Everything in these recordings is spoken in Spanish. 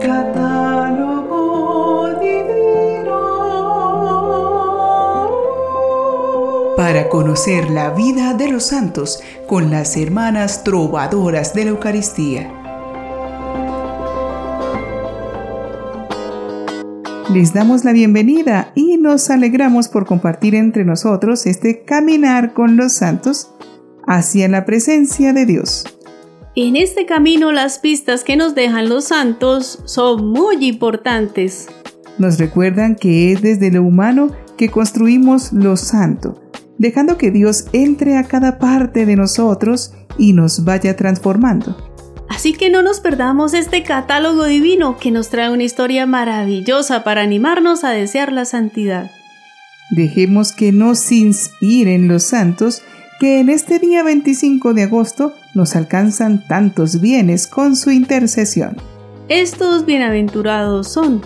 Catálogo divino. Para conocer la vida de los santos con las hermanas trovadoras de la Eucaristía. Les damos la bienvenida y nos alegramos por compartir entre nosotros este caminar con los santos hacia la presencia de Dios. En este camino las pistas que nos dejan los santos son muy importantes. Nos recuerdan que es desde lo humano que construimos lo santo, dejando que Dios entre a cada parte de nosotros y nos vaya transformando. Así que no nos perdamos este catálogo divino que nos trae una historia maravillosa para animarnos a desear la santidad. Dejemos que nos inspiren los santos que en este día 25 de agosto nos alcanzan tantos bienes con su intercesión. Estos bienaventurados son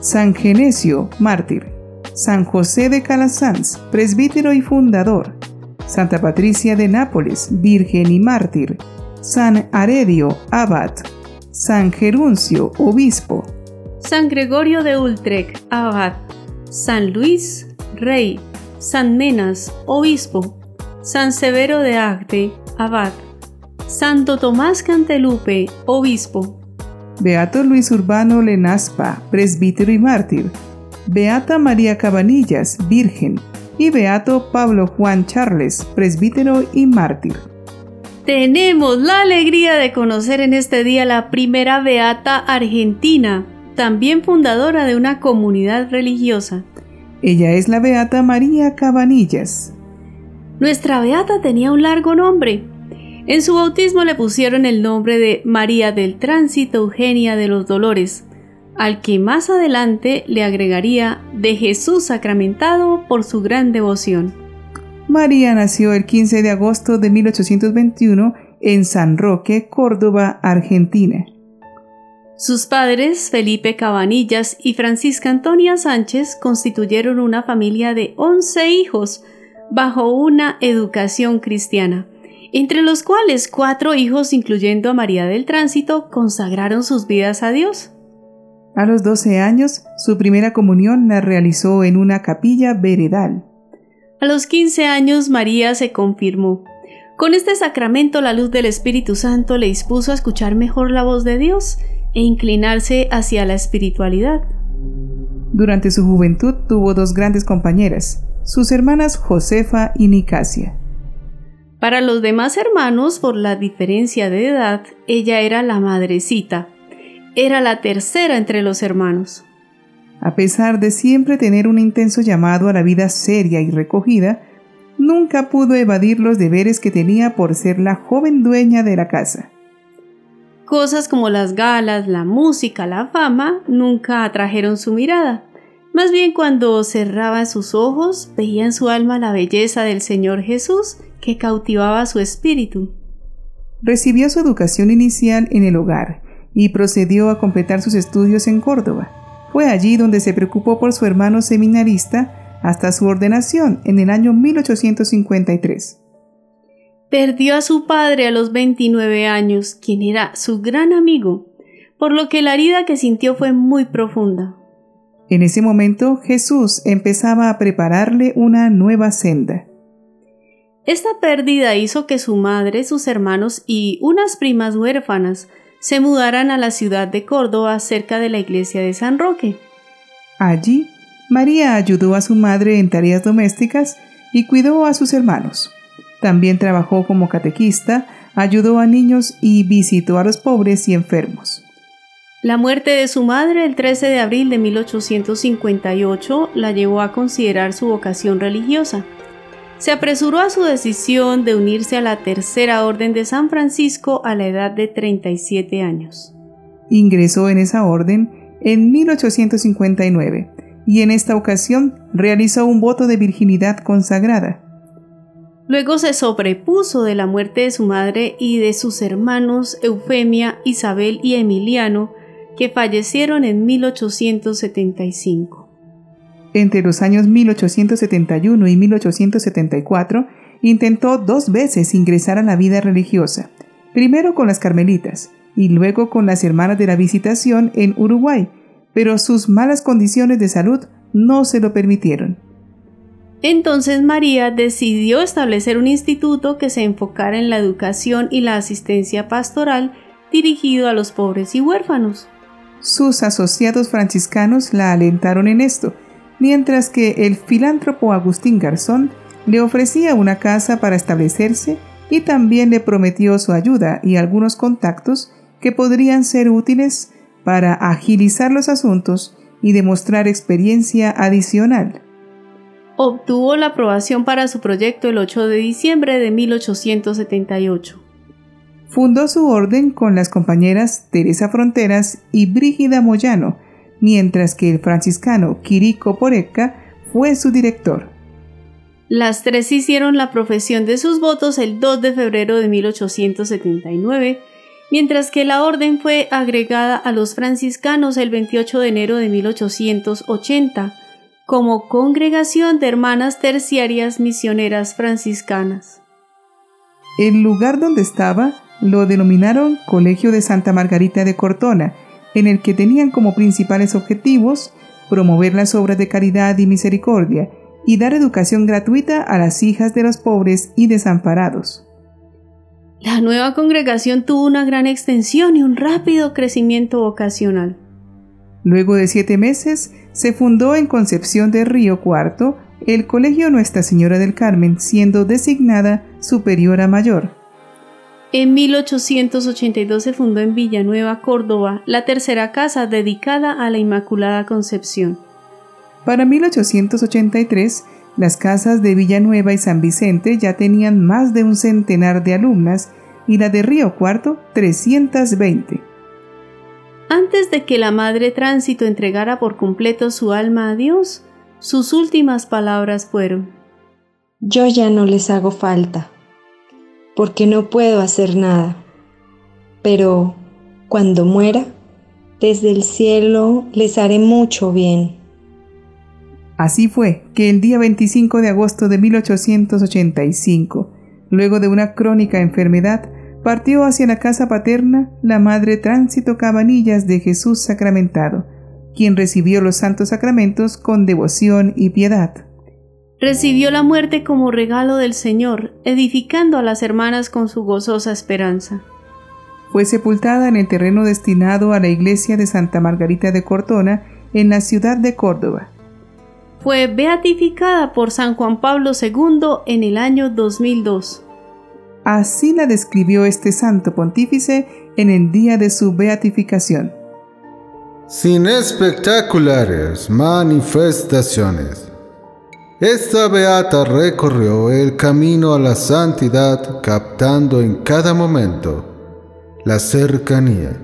San Genesio, mártir, San José de Calasanz, presbítero y fundador, Santa Patricia de Nápoles, virgen y mártir, San Aredio, abad, San Geruncio, obispo, San Gregorio de Ultrec, abad, San Luis, rey, San Menas, obispo, San Severo de Agde, abad, Santo Tomás Cantelupe, obispo, Beato Luis Urbano Lenaspa, presbítero y mártir, Beata María Cabanillas, virgen, y Beato Pablo Juan Charles, presbítero y mártir. Tenemos la alegría de conocer en este día la primera beata argentina, también fundadora de una comunidad religiosa. Ella es la beata María Cabanillas. Nuestra beata tenía un largo nombre. En su bautismo le pusieron el nombre de María del Tránsito Eugenia de los Dolores, al que más adelante le agregaría de Jesús sacramentado por su gran devoción. María nació el 15 de agosto de 1821 en San Roque, Córdoba, Argentina. Sus padres, Felipe Cabanillas y Francisca Antonia Sánchez, constituyeron una familia de 11 hijos bajo una educación cristiana, entre los cuales cuatro hijos, incluyendo a María del Tránsito, consagraron sus vidas a Dios. A los 12 años, su primera comunión la realizó en una capilla veredal. A los 15 años María se confirmó. Con este sacramento la luz del Espíritu Santo le dispuso a escuchar mejor la voz de Dios e inclinarse hacia la espiritualidad. Durante su juventud tuvo dos grandes compañeras, sus hermanas Josefa y Nicasia. Para los demás hermanos, por la diferencia de edad, ella era la madrecita. Era la tercera entre los hermanos. A pesar de siempre tener un intenso llamado a la vida seria y recogida, nunca pudo evadir los deberes que tenía por ser la joven dueña de la casa. Cosas como las galas, la música, la fama, nunca atrajeron su mirada. Más bien cuando cerraban sus ojos, veía en su alma la belleza del Señor Jesús que cautivaba su espíritu. Recibió su educación inicial en el hogar y procedió a completar sus estudios en Córdoba. Fue allí donde se preocupó por su hermano seminarista hasta su ordenación en el año 1853. Perdió a su padre a los 29 años, quien era su gran amigo, por lo que la herida que sintió fue muy profunda. En ese momento Jesús empezaba a prepararle una nueva senda. Esta pérdida hizo que su madre, sus hermanos y unas primas huérfanas se mudaran a la ciudad de Córdoba cerca de la iglesia de San Roque. Allí, María ayudó a su madre en tareas domésticas y cuidó a sus hermanos. También trabajó como catequista, ayudó a niños y visitó a los pobres y enfermos. La muerte de su madre el 13 de abril de 1858 la llevó a considerar su vocación religiosa se apresuró a su decisión de unirse a la Tercera Orden de San Francisco a la edad de 37 años. Ingresó en esa orden en 1859 y en esta ocasión realizó un voto de virginidad consagrada. Luego se sobrepuso de la muerte de su madre y de sus hermanos Eufemia, Isabel y Emiliano, que fallecieron en 1875. Entre los años 1871 y 1874, intentó dos veces ingresar a la vida religiosa, primero con las carmelitas y luego con las Hermanas de la Visitación en Uruguay, pero sus malas condiciones de salud no se lo permitieron. Entonces María decidió establecer un instituto que se enfocara en la educación y la asistencia pastoral dirigido a los pobres y huérfanos. Sus asociados franciscanos la alentaron en esto, mientras que el filántropo Agustín Garzón le ofrecía una casa para establecerse y también le prometió su ayuda y algunos contactos que podrían ser útiles para agilizar los asuntos y demostrar experiencia adicional. Obtuvo la aprobación para su proyecto el 8 de diciembre de 1878. Fundó su orden con las compañeras Teresa Fronteras y Brígida Moyano, mientras que el franciscano Quirico Poreca fue su director. Las tres hicieron la profesión de sus votos el 2 de febrero de 1879, mientras que la orden fue agregada a los franciscanos el 28 de enero de 1880 como Congregación de Hermanas Terciarias Misioneras Franciscanas. El lugar donde estaba lo denominaron Colegio de Santa Margarita de Cortona, en el que tenían como principales objetivos promover las obras de caridad y misericordia y dar educación gratuita a las hijas de los pobres y desamparados. La nueva congregación tuvo una gran extensión y un rápido crecimiento vocacional. Luego de siete meses, se fundó en Concepción de Río Cuarto el Colegio Nuestra Señora del Carmen, siendo designada superiora mayor. En 1882 se fundó en Villanueva, Córdoba, la tercera casa dedicada a la Inmaculada Concepción. Para 1883, las casas de Villanueva y San Vicente ya tenían más de un centenar de alumnas y la de Río Cuarto 320. Antes de que la Madre Tránsito entregara por completo su alma a Dios, sus últimas palabras fueron, Yo ya no les hago falta, porque no puedo hacer nada, pero cuando muera, desde el cielo les haré mucho bien. Así fue que el día 25 de agosto de 1885, luego de una crónica enfermedad, partió hacia la casa paterna la Madre Tránsito Cabanillas de Jesús Sacramentado, quien recibió los santos sacramentos con devoción y piedad. Recibió la muerte como regalo del Señor, edificando a las hermanas con su gozosa esperanza. Fue sepultada en el terreno destinado a la iglesia de Santa Margarita de Cortona, en la ciudad de Córdoba fue beatificada por San Juan Pablo II en el año 2002. Así la describió este santo pontífice en el día de su beatificación. Sin espectaculares manifestaciones, esta beata recorrió el camino a la santidad captando en cada momento la cercanía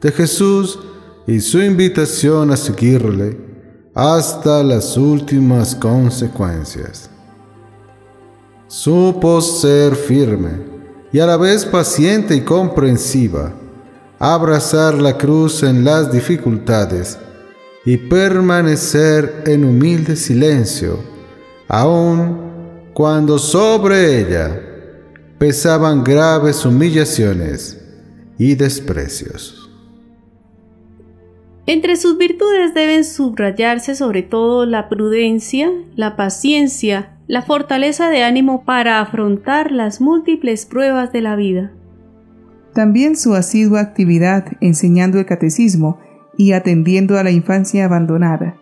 de Jesús y su invitación a seguirle hasta las últimas consecuencias. Supo ser firme y a la vez paciente y comprensiva, abrazar la cruz en las dificultades y permanecer en humilde silencio, aun cuando sobre ella pesaban graves humillaciones y desprecios. Entre sus virtudes deben subrayarse sobre todo la prudencia, la paciencia, la fortaleza de ánimo para afrontar las múltiples pruebas de la vida. También su asidua actividad enseñando el catecismo y atendiendo a la infancia abandonada,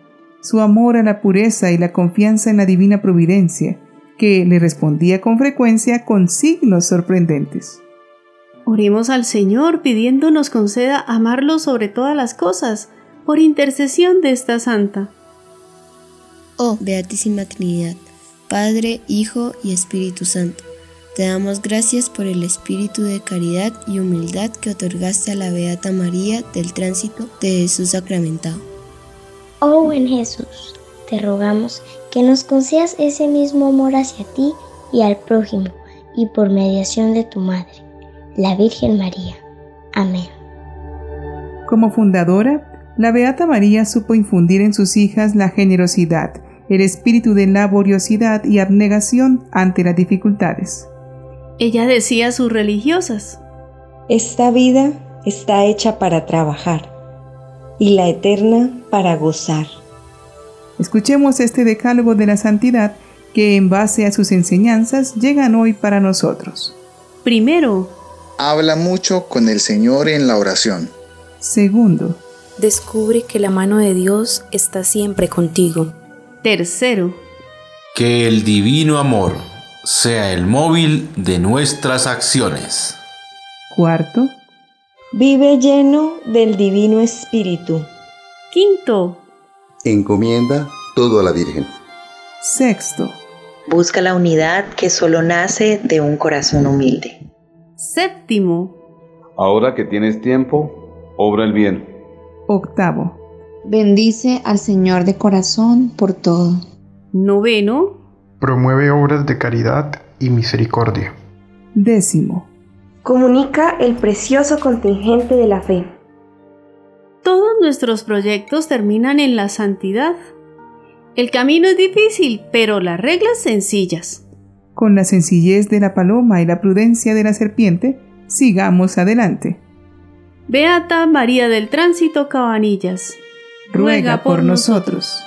su amor a la pureza y la confianza en la divina providencia, que le respondía con frecuencia con signos sorprendentes. Oremos al Señor pidiendo nos conceda amarlo sobre todas las cosas, por intercesión de esta santa. Oh Beatísima Trinidad, Padre, Hijo y Espíritu Santo, te damos gracias por el espíritu de caridad y humildad que otorgaste a la Beata María del tránsito de Jesús sacramentado. Oh buen Jesús, te rogamos que nos concedas ese mismo amor hacia ti y al prójimo, y por mediación de tu Madre, la Virgen María. Amén. Como fundadora, la Beata María supo infundir en sus hijas la generosidad, el espíritu de laboriosidad y abnegación ante las dificultades. Ella decía a sus religiosas, Esta vida está hecha para trabajar y la eterna para gozar. Escuchemos este decálogo de la santidad que en base a sus enseñanzas llegan hoy para nosotros. Primero, Habla mucho con el Señor en la oración. Segundo, Descubre que la mano de Dios está siempre contigo. tercero, Que el divino amor sea el móvil de nuestras acciones. cuarto, Vive lleno del Divino Espíritu. quinto, Encomienda todo a la Virgen. sexto, Busca la unidad que solo nace de un corazón humilde. séptimo, Ahora que tienes tiempo, obra el bien. octavo, Bendice al Señor de corazón por todo. noveno, Promueve obras de caridad y misericordia. décimo. Comunica el precioso contingente de la fe. Todos nuestros proyectos terminan en la santidad. El camino es difícil, pero las reglas sencillas. Con la sencillez de la paloma y la prudencia de la serpiente, sigamos adelante. Beata María del Tránsito Cabanillas, Ruega por nosotros.